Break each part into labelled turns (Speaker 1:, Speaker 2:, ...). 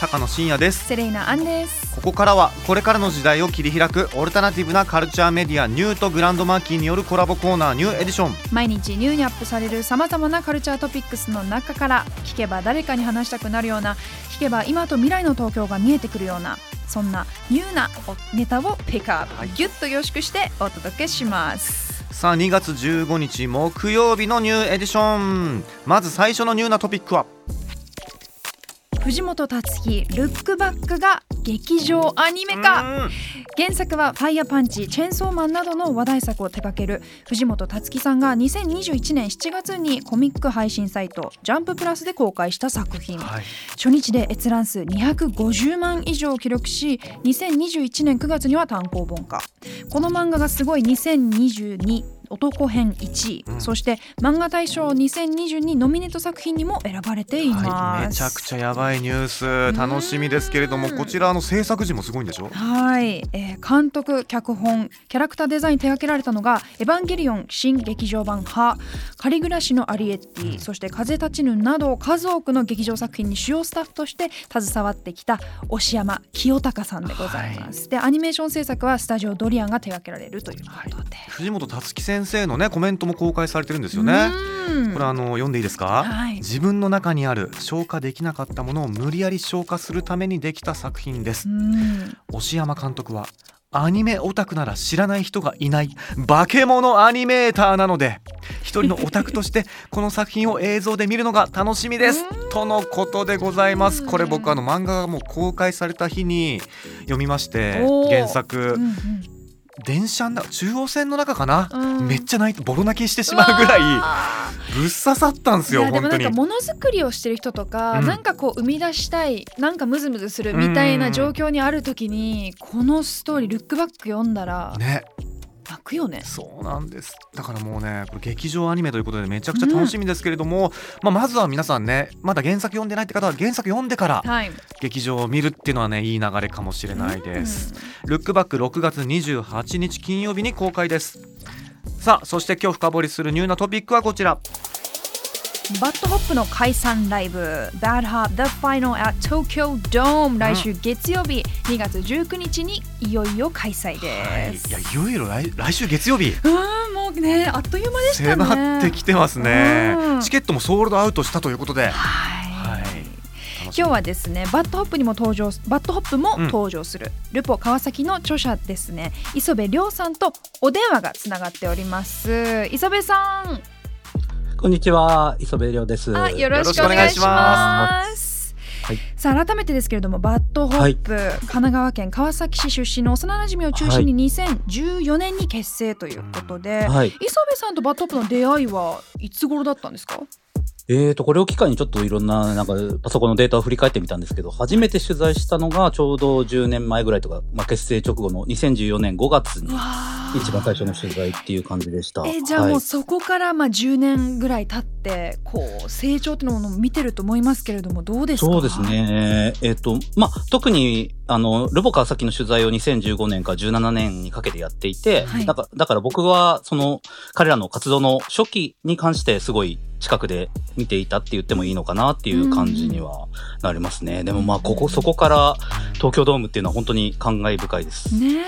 Speaker 1: 高野真也です。
Speaker 2: セレイナアンです。
Speaker 1: ここからはこれからの時代を切り開くオルタナティブなカルチャーメディアニューとグランドマーキーによるコラボコーナーニューエディション。
Speaker 2: 毎日ニューにアップされるさまざまなカルチャートピックスの中から聞けば誰かに話したくなるような聞けば今と未来の東京が見えてくるようなそんなニューなネタをピックアップ、ギュッと凝縮してお届けします。
Speaker 1: さあ2月15日木曜日のニューエディション。まず最初のニューなトピックは
Speaker 2: 藤本達樹ルックバックが劇場アニメ化。
Speaker 1: うん
Speaker 2: 原作は「ファイヤーパンチ」「チェーンソーマン」などの話題作を手掛ける藤本達樹さんが2021年7月にコミック配信サイト「ジャンププラス」で公開した作品。
Speaker 1: はい。
Speaker 2: 初日で閲覧数250万以上を記録し2021年9月には単行本化。この漫画がすごい。2022男編1位、
Speaker 1: うん。
Speaker 2: そして漫画大賞2022ノミネート作品にも選ばれています、
Speaker 1: はい、めちゃくちゃやばいニュース。楽しみですけれども
Speaker 2: うん。
Speaker 1: こちらの制作時もすごいんでしょ？
Speaker 2: はい、えー監督脚本キャラクターデザイン手掛けられたのが「エヴァンゲリオン新劇場版ハ」「仮暮らしのアリエッティ」そして「風立ちぬ」など数多くの劇場作品に主要スタッフとして携わってきた押山清隆さんでございます。でアニメーション制作はスタジオドリアンが手掛けられるということで。
Speaker 1: 藤本達樹先生のねコメントも公開されてるんですよね。
Speaker 2: うん。
Speaker 1: これあの読んでいいですか、
Speaker 2: はい。
Speaker 1: 自分の中にある消化できなかったものを無理やり消化するためにできた作品です。
Speaker 2: うん。
Speaker 1: 押山監督はアニメオタクなら知らない人がいない化け物アニメーターなので一人のオタクとして この作品を映像で見るのが楽しみです。とのことでございます。これ僕あの漫画がもう公開された日に読みまして原作。
Speaker 2: うんうん
Speaker 1: 電車の中中央線の中かな、
Speaker 2: うん。
Speaker 1: めっちゃ泣いてボロ泣きしてしまうぐらいぶっ刺さったんですよ本当に
Speaker 2: なんかものづくりをしてる人とか、
Speaker 1: うん。
Speaker 2: なんかこう生み出したいなんかムズムズするみたいな状況にある時に、このストーリールックバック読んだら
Speaker 1: ね
Speaker 2: 泣くよね。
Speaker 1: そうなんです。だからもうねこれ劇場アニメということでめちゃくちゃ楽しみですけれども、まあ、まずは皆さんねまだ原作読んでないって方は原作読んでから
Speaker 2: はい。
Speaker 1: 劇場を見るっていうのはねいい流れかもしれないです、ルックバック6月28日金曜日に公開です。さあそして今日深掘りするニューなトピックはこちら
Speaker 2: バッドホップの解散ライブ。Bad Hop The Final at Tokyo Dome 来週月曜日2月19日にいよいよ開催です。
Speaker 1: い。やいよいよ来来週月曜日。
Speaker 2: うんもうねあっという間でしたね。
Speaker 1: 迫ってきてますね。
Speaker 2: うん。
Speaker 1: チケットもソールドアウトしたということで。
Speaker 2: はい。
Speaker 1: はい。
Speaker 2: 今日はですねバッドホップにも登場バッドホップも
Speaker 1: うん。
Speaker 2: 登場する、ルポ川崎の著者ですね。磯部涼さんとお電話がつながっております。磯部さん
Speaker 3: こんにちは、磯部涼です。
Speaker 2: あよろしくお願いします。
Speaker 3: はい
Speaker 2: さあ改めてですけれどもバッドホップ、神奈川県川崎市出身の幼馴染を中心に2014年に結成ということで、
Speaker 3: はい。
Speaker 2: 磯部さんとバッドホップの出会いはいつ頃だったんですか？
Speaker 3: えーと、これを機会にちょっといろんな、なんか、パソコンのデータを振り返ってみたんですけど、初めて取材したのがちょうど10年前ぐらいとか、まあ、結成直後の2014年5月に、一番最初の取材っていう感じでした。
Speaker 2: えじゃあも
Speaker 3: はい
Speaker 2: うそこからまあ10年ぐらい経ってこう成長っていうのを見てると思いますけれどもどうですか？
Speaker 3: そうですね。えっ、と、まあ、特に、あの、ルポ川崎の取材を2015年から17年にかけてやっていて、
Speaker 2: はい
Speaker 3: だから僕は、その、彼らの活動の初期に関してすごい近くで見ていたって言ってもいいのかなっていう感じにはなりますね。でもまあ、ここ、そこから東京ドームっていうのは本当に感慨深いです。
Speaker 2: ねえ、、
Speaker 3: はい。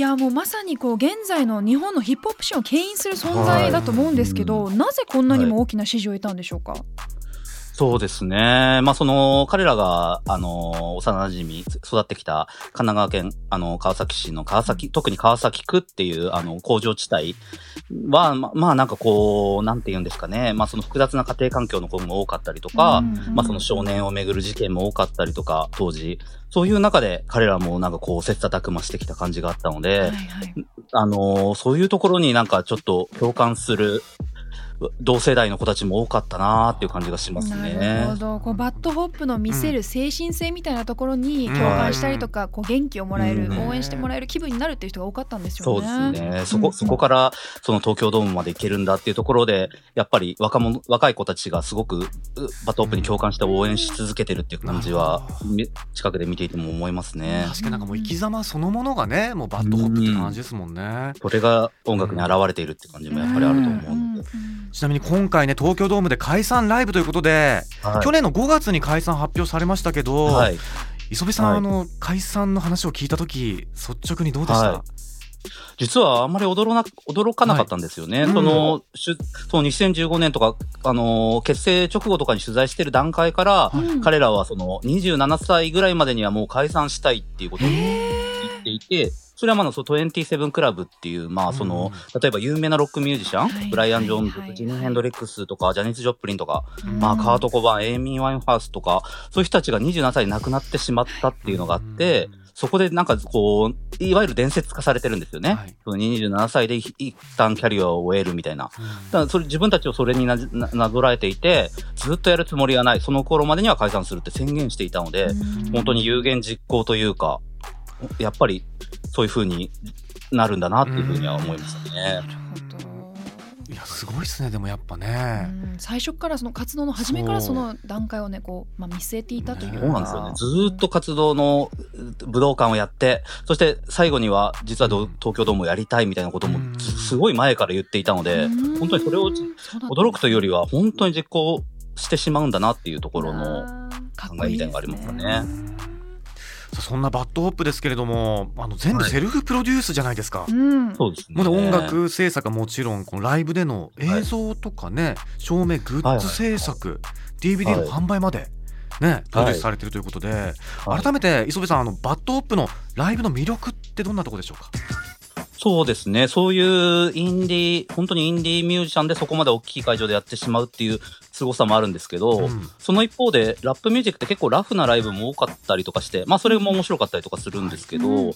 Speaker 2: やもうまさにこう現在の日本のヒップホップシーンを牽引する存在だと思うんですけど、なぜこんなにも大きな支持を得たんでしょうか、
Speaker 3: そうですね。まあ、その、彼らが、あの、幼馴染育ってきた神奈川県、あの、川崎市の川崎、特に川崎区っていう、あの、工場地帯は、ま、まあ、なんかこう、なんて言うんですかね。まあ、その複雑な家庭環境の子も多かったりとか、
Speaker 2: うん
Speaker 3: まあ、その少年をめぐる事件も多かったりとか、当時。そういう中で彼らもなんかこう、切磋琢磨してきた感じがあったので、
Speaker 2: はいはい
Speaker 3: あのーそういうところになんかちょっと共感する同世代の子たちも多かったなーっていう感じがします
Speaker 2: なる
Speaker 3: ね
Speaker 2: ほ。どこうバッドホップの見せる精神性みたいなところに共感したりとか、こう元気をもらえる、
Speaker 3: うん
Speaker 2: 応援してもらえる気分になるっていう人が多かったんですよ
Speaker 3: そう
Speaker 2: ね。
Speaker 3: ですね。そこ、
Speaker 2: うん
Speaker 3: そこから、その東京ドームまで行けるんだっていうところで、やっぱり若者、若い子たちがすごく、うバッドホップに共感して応援し続けてるっていう感じは、み近くで見ていても思いますね。
Speaker 1: 確かになんかもう生き様そのものがねもうバッドホップって感じですもんね。
Speaker 3: それが音楽に現れているっていう感じもやっぱりあると思うので。
Speaker 1: ちなみに今回ね東京ドームで解散ライブということで、
Speaker 3: はい。
Speaker 1: 去年の5月に解散発表されましたけど、
Speaker 3: はい。
Speaker 1: 磯部さん、
Speaker 3: はい。
Speaker 1: あの解散の話を聞いた時率直にどうでした、
Speaker 3: はい。実はあんまり驚な驚かなかったんですよね。
Speaker 1: はい。
Speaker 3: その、しゅその2015年とか、あのー結成直後とかに取材してる段階から、
Speaker 2: うん
Speaker 3: 彼らはその27歳ぐらいまでにはもう解散したいっていうことをていて、それはまだその27クラブっていう、まあその、例えば有名なロックミュージシャン、
Speaker 2: はい
Speaker 3: ブライアン・ジョーンズ、
Speaker 2: はいはい
Speaker 3: ジミー・ヘンドリックスとか、ジャニス・ジョプリンとか、
Speaker 2: うん。
Speaker 3: まあカート・コバーン、エイミー・ワインハウスとか、そういう人たちが27歳で亡くなってしまったっていうのがあって、そこでなんかこう、いわゆる伝説化されてるんですよね。
Speaker 1: はい。
Speaker 3: その27歳で一一旦キャリアを終えるみたいな。だからそれ自分たちをそれになぞらえていて、ずっとやるつもりはない。その頃までには解散するって宣言していたので、本当に有言実行というか、やっぱりそういう風になるんだなっていう風には思いましたね。
Speaker 1: いやすごいですねでもやっぱ
Speaker 2: う
Speaker 1: ね、
Speaker 2: ん。最初からその活動の初めから
Speaker 1: そ
Speaker 2: の段階をねこう、まあ、見据えていたという。か、
Speaker 3: そうなんですよね。ずーっと活動の武道館をやって、そして最後には実はど東京ドームをやりたいみたいなこともすごい前から言っていたので、
Speaker 2: うん。
Speaker 3: 本当にそれを驚くというよりは本当に実行してしまうんだなっていうところの考えみたいなのがありますかね。
Speaker 1: そんなバッドホップですけれどもあの全部
Speaker 3: はい。
Speaker 1: セルフプロデュースじゃないですか、
Speaker 2: うん。
Speaker 3: そうですね。
Speaker 1: 音楽制作はもちろんこのライブでの映像とかね、照明グッズ制作、DVD の販売まで、ね、プロデュースされてるということで、
Speaker 3: はい。
Speaker 1: 改めて磯部さんあのバッドホップのライブの魅力ってどんなところでしょうか？
Speaker 3: そうですね。そういうインディー、本当にインディーミュージシャンでそこまで大きい会場でやってしまうっていう凄さもあるんですけど、
Speaker 1: うん。
Speaker 3: その一方で、ラップミュージックって結構ラフなライブも多かったりとかして、まあそれも面白かったりとかするんですけど、
Speaker 2: うんうん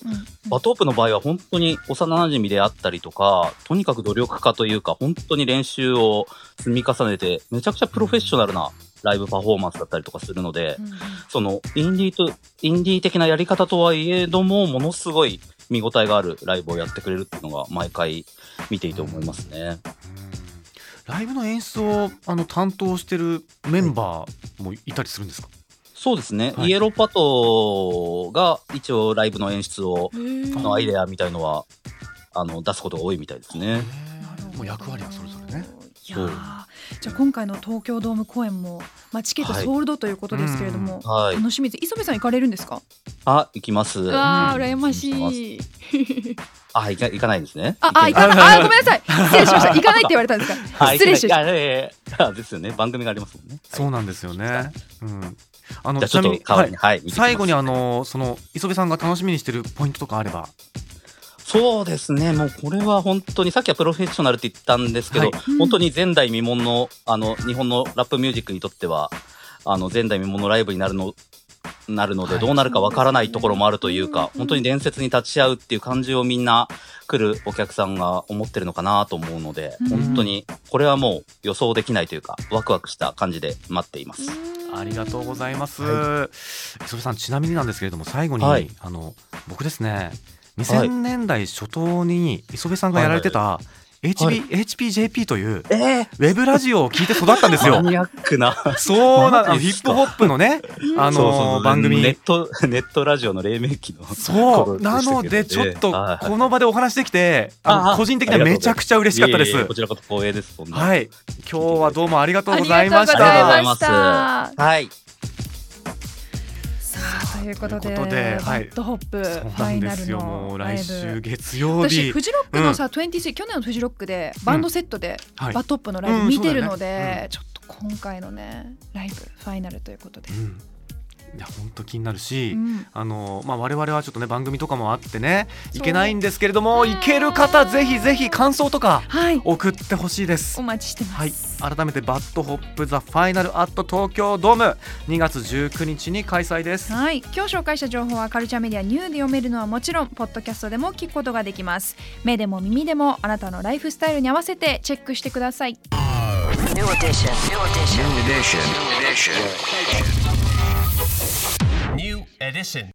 Speaker 3: バトープの場合は本当に幼馴染であったりとか、とにかく努力家というか、本当に練習を積み重ねて、めちゃくちゃプロフェッショナルなライブパフォーマンスだったりとかするので、
Speaker 2: うんうん。
Speaker 3: そのインディーと、インディー的なやり方とはいえども、ものすごい見応えがあるライブをやってくれるっていうのが毎回見ていて思いますね。
Speaker 1: ライブの演出をあの担当してるメンバーもいたりするんですか、
Speaker 3: そうですね。
Speaker 1: はい
Speaker 3: イエローパトが一応ライブの演出を、のアイデアみたいのは、あの、出すことが多いみたいですね。
Speaker 1: もう役割はそれぞれね。
Speaker 2: いやーじゃあ今回の東京ドーム公演も、まあ、チケット
Speaker 3: はい。
Speaker 2: ソールドということですけれども、
Speaker 3: はい。
Speaker 2: 楽しみです。磯部さん行かれるんですか？
Speaker 3: あ、行きます。
Speaker 2: うわ羨ましい。
Speaker 3: あ、行か行かないですね。
Speaker 2: ああ行かない。あーごめんなさい。失礼しました。行かないって言われたんですか？
Speaker 3: あ
Speaker 2: 失礼しました。
Speaker 3: ですよね。番組がありますもんね。
Speaker 1: そうなんですよね。うん。あの
Speaker 3: じゃあちょっと
Speaker 1: に
Speaker 3: 代わりに、はい。見てきます。
Speaker 1: 最後にあのその磯部さんが楽しみにしてるポイントとかあれば。
Speaker 3: そうですね。もうこれは本当に、さっきはプロフェッショナルって言ったんですけど、
Speaker 1: はい。
Speaker 2: うん。
Speaker 3: 本当に前代未聞の、あの、日本のラップミュージックにとっては、あの、前代未聞のライブになるの、なるので、
Speaker 1: はい。
Speaker 3: どうなるかわからないところもあるというか、
Speaker 2: うん。
Speaker 3: 本当に伝説に立ち会うっていう感じをみんな来るお客さんが思ってるのかなと思うので、
Speaker 2: うん。
Speaker 3: 本当に、これはもう予想できないというか、ワクワクした感じで待っています。
Speaker 1: ありがとうございます。
Speaker 3: は
Speaker 1: 磯部さんちなみになんですけれども最後に、
Speaker 3: はい。
Speaker 1: あの僕ですね
Speaker 3: はい
Speaker 1: 2000年代初頭に磯部さんがやられてた HB、
Speaker 3: はい。
Speaker 1: HPJP という
Speaker 3: ええ
Speaker 1: ウェブラジオを聞いて育ったんですよ。
Speaker 3: マ。ニアックな。
Speaker 1: そうなのヒップホップのねあの番組。
Speaker 3: ネット、ネットラジオの黎明期の。
Speaker 1: そう。なのでちょっと
Speaker 3: はい
Speaker 1: この場でお話できてあの
Speaker 3: あ
Speaker 1: 個人的にはめちゃくちゃ嬉しかったです。
Speaker 3: こちらこそ光栄です。
Speaker 1: はい。今日はどうもありがとう
Speaker 2: あり
Speaker 1: ございまし
Speaker 2: がとうござい
Speaker 1: た
Speaker 2: ました
Speaker 3: はい。
Speaker 2: ということで
Speaker 1: はい。
Speaker 2: バッドホップファイナルのライ
Speaker 1: 来週
Speaker 2: ブ
Speaker 1: 月曜日。
Speaker 2: 私フジロックのさ、23去年のフジロックでバンドセットで
Speaker 1: はい。
Speaker 2: バッドホップのライブ見てるので、ちょっと今回のねライブファイナルということで、
Speaker 1: うんいや本当気になるし、
Speaker 2: うん。
Speaker 1: あのまあ我々はちょっとね番組とかもあってねいけないんですけれどもい。ける方ぜひぜひ感想とか
Speaker 2: はい。
Speaker 1: 送ってほしいです。
Speaker 2: お。待ちして
Speaker 1: はい。
Speaker 2: ます、、
Speaker 1: 改めて BAD HOP THE FINAL at 東京ドーム2月19日に開催です。
Speaker 2: はい、今日紹介した情報はカルチャーメディア NiEW で読めるのはもちろんポッドキャストでも聞くことができます。目でも耳でもあなたのライフスタイルに合わせてチェックしてください
Speaker 4: Edison